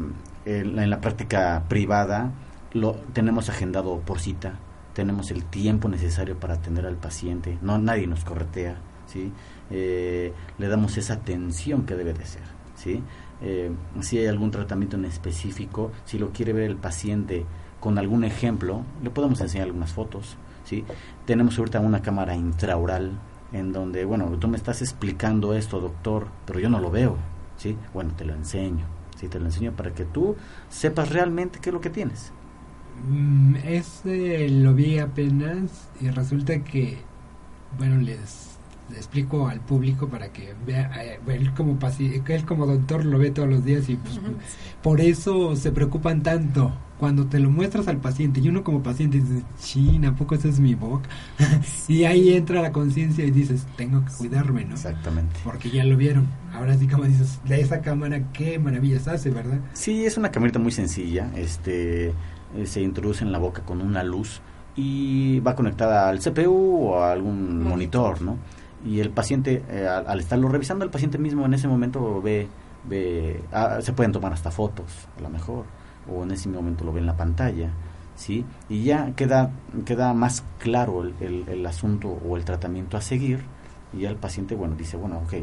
S4: en, la práctica privada lo tenemos agendado por cita, tenemos el tiempo necesario para atender al paciente, no nadie nos corretea, ¿sí? Eh, le damos esa atención que debe de ser. ¿sí? Eh, si hay algún tratamiento en específico, si lo quiere ver el paciente con algún ejemplo, le podemos enseñar algunas fotos. ¿sí? Tenemos ahorita una cámara intraoral en donde, bueno, tú me estás explicando esto, doctor, pero yo no lo veo, ¿sí? Bueno, te lo enseño, ¿sí? Te lo enseño para que tú sepas realmente qué es lo que tienes.
S2: Mm, ese lo vi apenas y resulta que, bueno, les, explico al público para que vea, eh, él, como él como doctor lo ve todos los días y pues, por eso se preocupan tanto. Cuando te lo muestras al paciente y uno como paciente dice, china, ¿a poco esa es mi boca? y ahí entra la conciencia y dices, tengo que cuidarme, ¿no?
S4: Exactamente.
S2: Porque ya lo vieron. Ahora sí, como dices, de esa cámara, qué maravillas hace, ¿verdad?
S4: Sí, es una camarita muy sencilla. Este eh, se introduce en la boca con una luz y va conectada al CPU o a algún monitor, ¿no? Y el paciente, eh, al, estarlo revisando, el paciente mismo en ese momento ve, ve ah, se pueden tomar hasta fotos, a lo mejor, o en ese momento lo ve en la pantalla, ¿sí? Y ya queda, queda más claro el, el, el asunto o el tratamiento a seguir, y ya el paciente, bueno, dice, bueno, ok,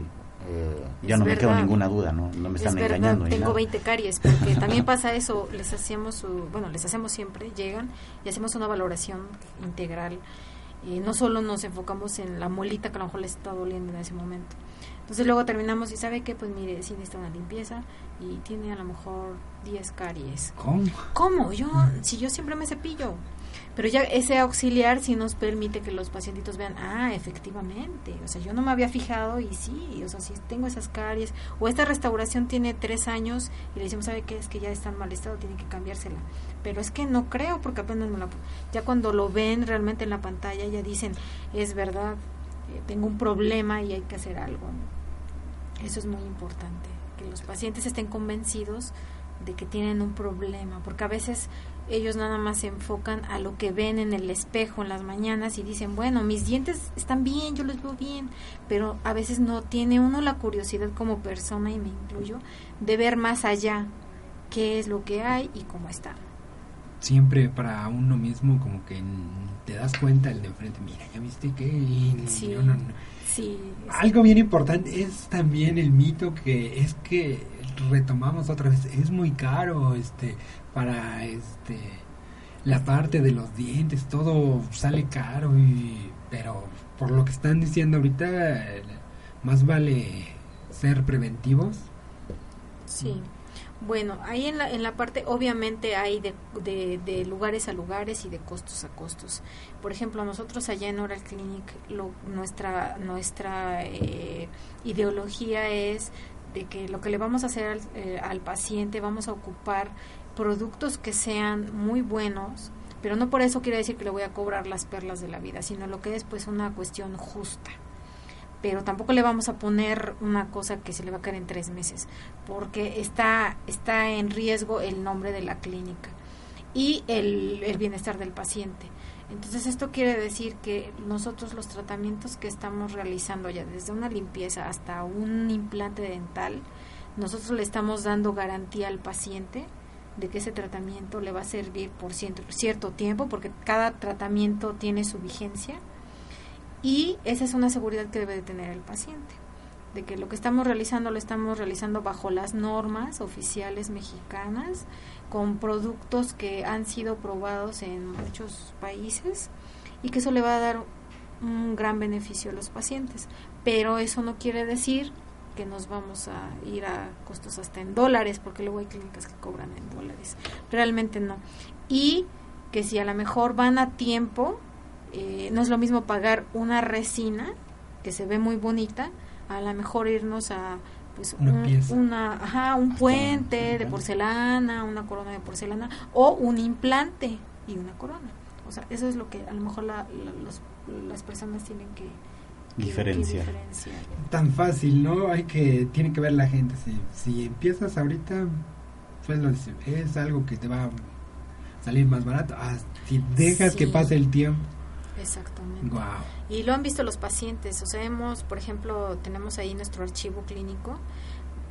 S4: eh, ya no me quedo ninguna duda, ¿no? No me están es engañando.
S3: Tengo 20 caries, porque también pasa eso, les hacíamos, bueno, les hacemos siempre, llegan y hacemos una valoración integral. Y no solo nos enfocamos en la muelita que a lo mejor les está doliendo en ese momento. Entonces luego terminamos y sabe que, pues mire, sí necesita una limpieza y tiene a lo mejor 10 caries.
S2: ¿Cómo?
S3: ¿Cómo? Yo, si yo siempre me cepillo. Pero ya ese auxiliar sí nos permite que los pacientitos vean, ah, efectivamente, o sea, yo no me había fijado y sí, o sea, si tengo esas caries, o esta restauración tiene tres años y le decimos, ¿sabe qué? Es que ya está en mal estado, tiene que cambiársela. Pero es que no creo porque apenas me la... Ya cuando lo ven realmente en la pantalla ya dicen, es verdad, eh, tengo un problema y hay que hacer algo. Eso es muy importante, que los pacientes estén convencidos de que tienen un problema, porque a veces ellos nada más se enfocan a lo que ven en el espejo en las mañanas y dicen, bueno, mis dientes están bien, yo los veo bien, pero a veces no tiene uno la curiosidad como persona, y me incluyo, de ver más allá qué es lo que hay y cómo está.
S2: Siempre para uno mismo como que te das cuenta el de enfrente, mira, ya viste que...
S3: Sí, sí,
S2: Algo bien importante es también el mito que es que retomamos otra vez, es muy caro, este para este la parte de los dientes, todo sale caro y pero por lo que están diciendo ahorita más vale ser preventivos.
S3: Sí. Bueno, ahí en la, en la parte, obviamente hay de, de, lugares a lugares y de costos a costos. Por ejemplo, nosotros allá en Oral Clinic, lo, nuestra, nuestra eh, ideología es de que lo que le vamos a hacer al, eh, al paciente, vamos a ocupar productos que sean muy buenos, pero no por eso quiere decir que le voy a cobrar las perlas de la vida, sino lo que es pues una cuestión justa. Pero tampoco le vamos a poner una cosa que se le va a caer en tres meses, porque está, está en riesgo el nombre de la clínica y el, el bienestar del paciente. Entonces esto quiere decir que nosotros los tratamientos que estamos realizando ya desde una limpieza hasta un implante dental, nosotros le estamos dando garantía al paciente de que ese tratamiento le va a servir por cierto, tiempo, porque cada tratamiento tiene su vigencia y esa es una seguridad que debe de tener el paciente, de que lo que estamos realizando lo estamos realizando bajo las normas oficiales mexicanas, con productos que han sido probados en muchos países y que eso le va a dar un gran beneficio a los pacientes. Pero eso no quiere decir que nos vamos a ir a costos hasta en dólares, porque luego hay clínicas que cobran en dólares. Realmente no. Y que si a lo mejor van a tiempo, eh, no es lo mismo pagar una resina, que se ve muy bonita, a lo mejor irnos a pues una, ajá, un puente de porcelana, una corona de porcelana o un implante y una corona. O sea, eso es lo que a lo mejor las personas tienen que,
S4: diferencia.
S2: Tan fácil, ¿no? Hay que, tiene que ver la gente. Si, si empiezas ahorita, pues lo es algo que te va a salir más barato. Ah, si dejas que pase el tiempo.
S3: Exactamente. Y lo han visto los pacientes. O sea, hemos, por ejemplo, tenemos ahí nuestro archivo clínico.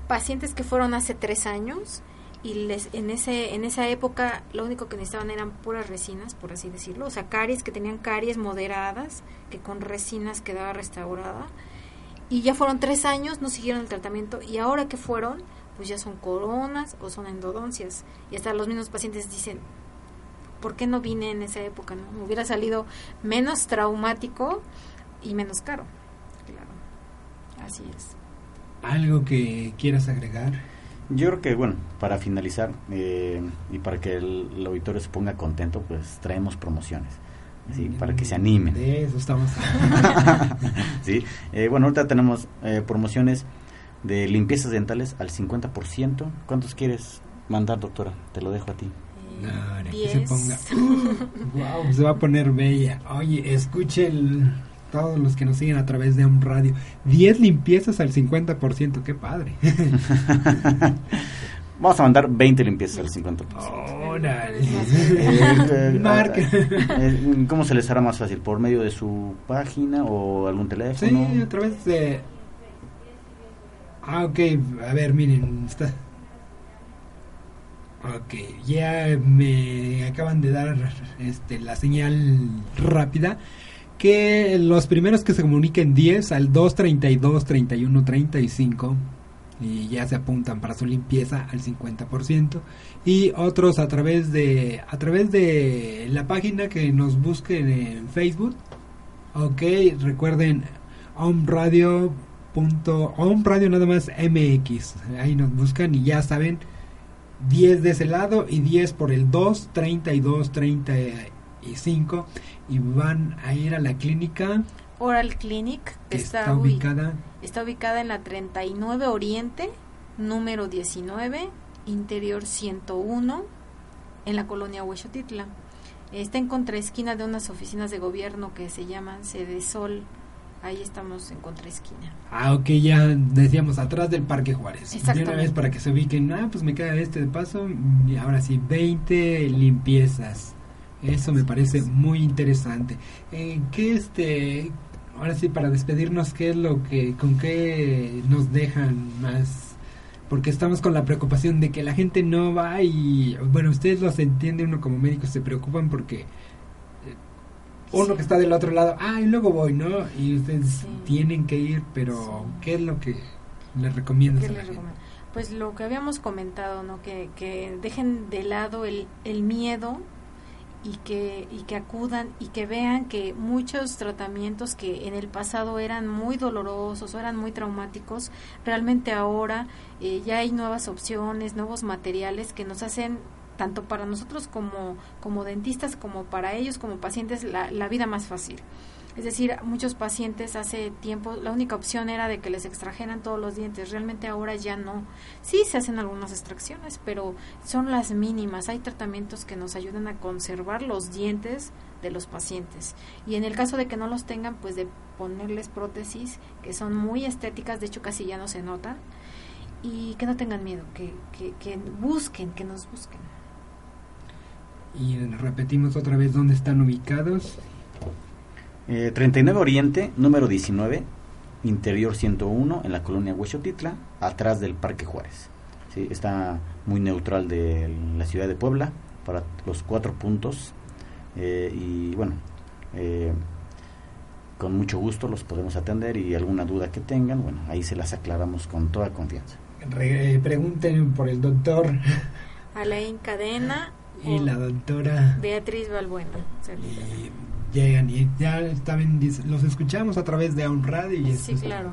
S3: Pacientes que fueron hace tres años y les en ese en esa época lo único que necesitaban eran puras resinas por así decirlo o sea caries que tenían caries moderadas que con resinas quedaba restaurada y ya fueron tres años no siguieron el tratamiento y ahora que fueron pues ya son coronas o son endodoncias y hasta los mismos pacientes dicen ¿por qué no vine en esa época? No? Hubiera salido menos traumático y menos caro. Claro, así es.
S2: ¿Algo que quieras agregar?
S4: Yo creo que, bueno, para finalizar eh, y para que el, auditorio se ponga contento, pues traemos promociones. ¿sí? para que se animen.
S2: De eso estamos.
S4: sí, eh, bueno, ahorita tenemos eh, promociones de limpiezas dentales al 50%. ¿Cuántos quieres mandar, doctora? Te lo dejo a ti.
S2: No, se ponga. wow, se va a poner bella. Oye, escuche todos los que nos siguen a través de un radio. 10 limpiezas al 50%, qué padre.
S4: Vamos a mandar 20 limpiezas al 50%.
S2: Órale.
S4: Eh, eh, ¿Cómo se les hará más fácil? ¿Por medio de su página o algún teléfono?
S2: Sí, a través de... Ah, ok. A ver, miren. Está... Ok, ya me acaban de dar este, la señal rápida que los primeros que se comuniquen 10 al 232 31 35 y ya se apuntan para su limpieza al 50% y otros a través de a través de la página que nos busquen en Facebook. Ok, recuerden Home Radio punto, Home Radio nada más MX. Ahí nos buscan y ya saben 10 de ese lado y 10 por el 2, 32, 35 y van a ir a la clínica
S3: Oral Clinic
S2: que está, ubicada
S3: está ubicada en la 39 Oriente, número 19, interior 101 en la colonia Huexotitla. Está en contraesquina de unas oficinas de gobierno que se llaman Sede Sol Ahí estamos en contraesquina.
S2: Ah, ok, ya decíamos atrás del Parque Juárez. De una vez para que se ubiquen, ah, pues me queda este de paso. Y ahora sí, 20 limpiezas. Eso me parece muy interesante. Eh, ¿Qué este, ahora sí, para despedirnos, qué es lo que, con qué nos dejan más? Porque estamos con la preocupación de que la gente no va y, bueno, ustedes los entienden, uno como médico se preocupan porque uno que está del otro lado, ah, y luego voy, ¿no? Y ustedes tienen que ir, pero ¿qué es lo que les recomiendas a la gente?
S3: Pues lo que habíamos comentado, ¿no? Que, que dejen de lado el, el miedo y que, y que acudan y que vean que muchos tratamientos que en el pasado eran muy dolorosos o eran muy traumáticos, realmente ahora eh, ya hay nuevas opciones, nuevos materiales que nos hacen tanto para nosotros como, como dentistas, como para ellos, como pacientes, la, la vida más fácil. Es decir, muchos pacientes hace tiempo la única opción era de que les extrajeran todos los dientes. Realmente ahora ya no. Sí se hacen algunas extracciones, pero son las mínimas. Hay tratamientos que nos ayudan a conservar los dientes de los pacientes. Y en el caso de que no los tengan, pues de ponerles prótesis que son muy estéticas, de hecho casi ya no se notan. Y que no tengan miedo, que, que, que busquen, que nos busquen.
S2: Y repetimos otra vez dónde están ubicados.
S4: Eh, 39 Oriente, número 19, interior 101, en la colonia Huexotitla, atrás del Parque Juárez. ¿Sí? Está muy neutral de la ciudad de Puebla, para los cuatro puntos. Eh, y bueno, eh, con mucho gusto los podemos atender y alguna duda que tengan, bueno, ahí se las aclaramos con toda confianza.
S2: pregunten por el doctor.
S3: Alain Cadena
S2: y la doctora
S3: Beatriz Balbuena.
S2: Y llegan y ya también los escuchamos a través de un radio. Y
S3: sí, claro.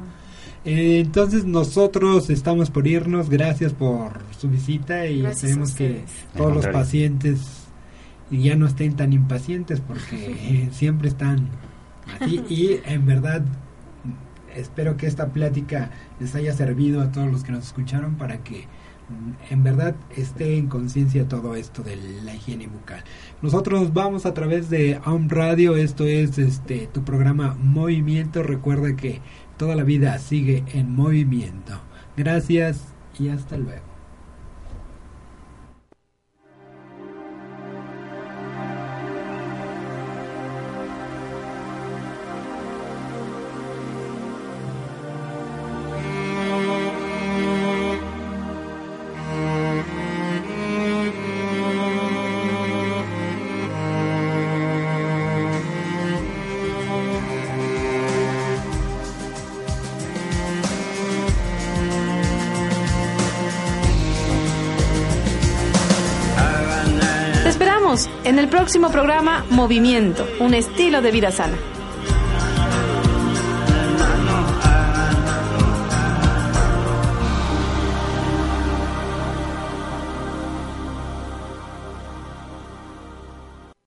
S2: Eh, entonces nosotros estamos por irnos, gracias por su visita y esperemos que todos los pacientes ya no estén tan impacientes porque siempre están así y en verdad espero que esta plática les haya servido a todos los que nos escucharon para que en verdad esté en conciencia todo esto de la higiene bucal. Nosotros vamos a través de Home Radio, esto es este tu programa Movimiento, recuerda que toda la vida sigue en movimiento. Gracias y hasta luego.
S7: Próximo programa Movimiento, un estilo de vida sana.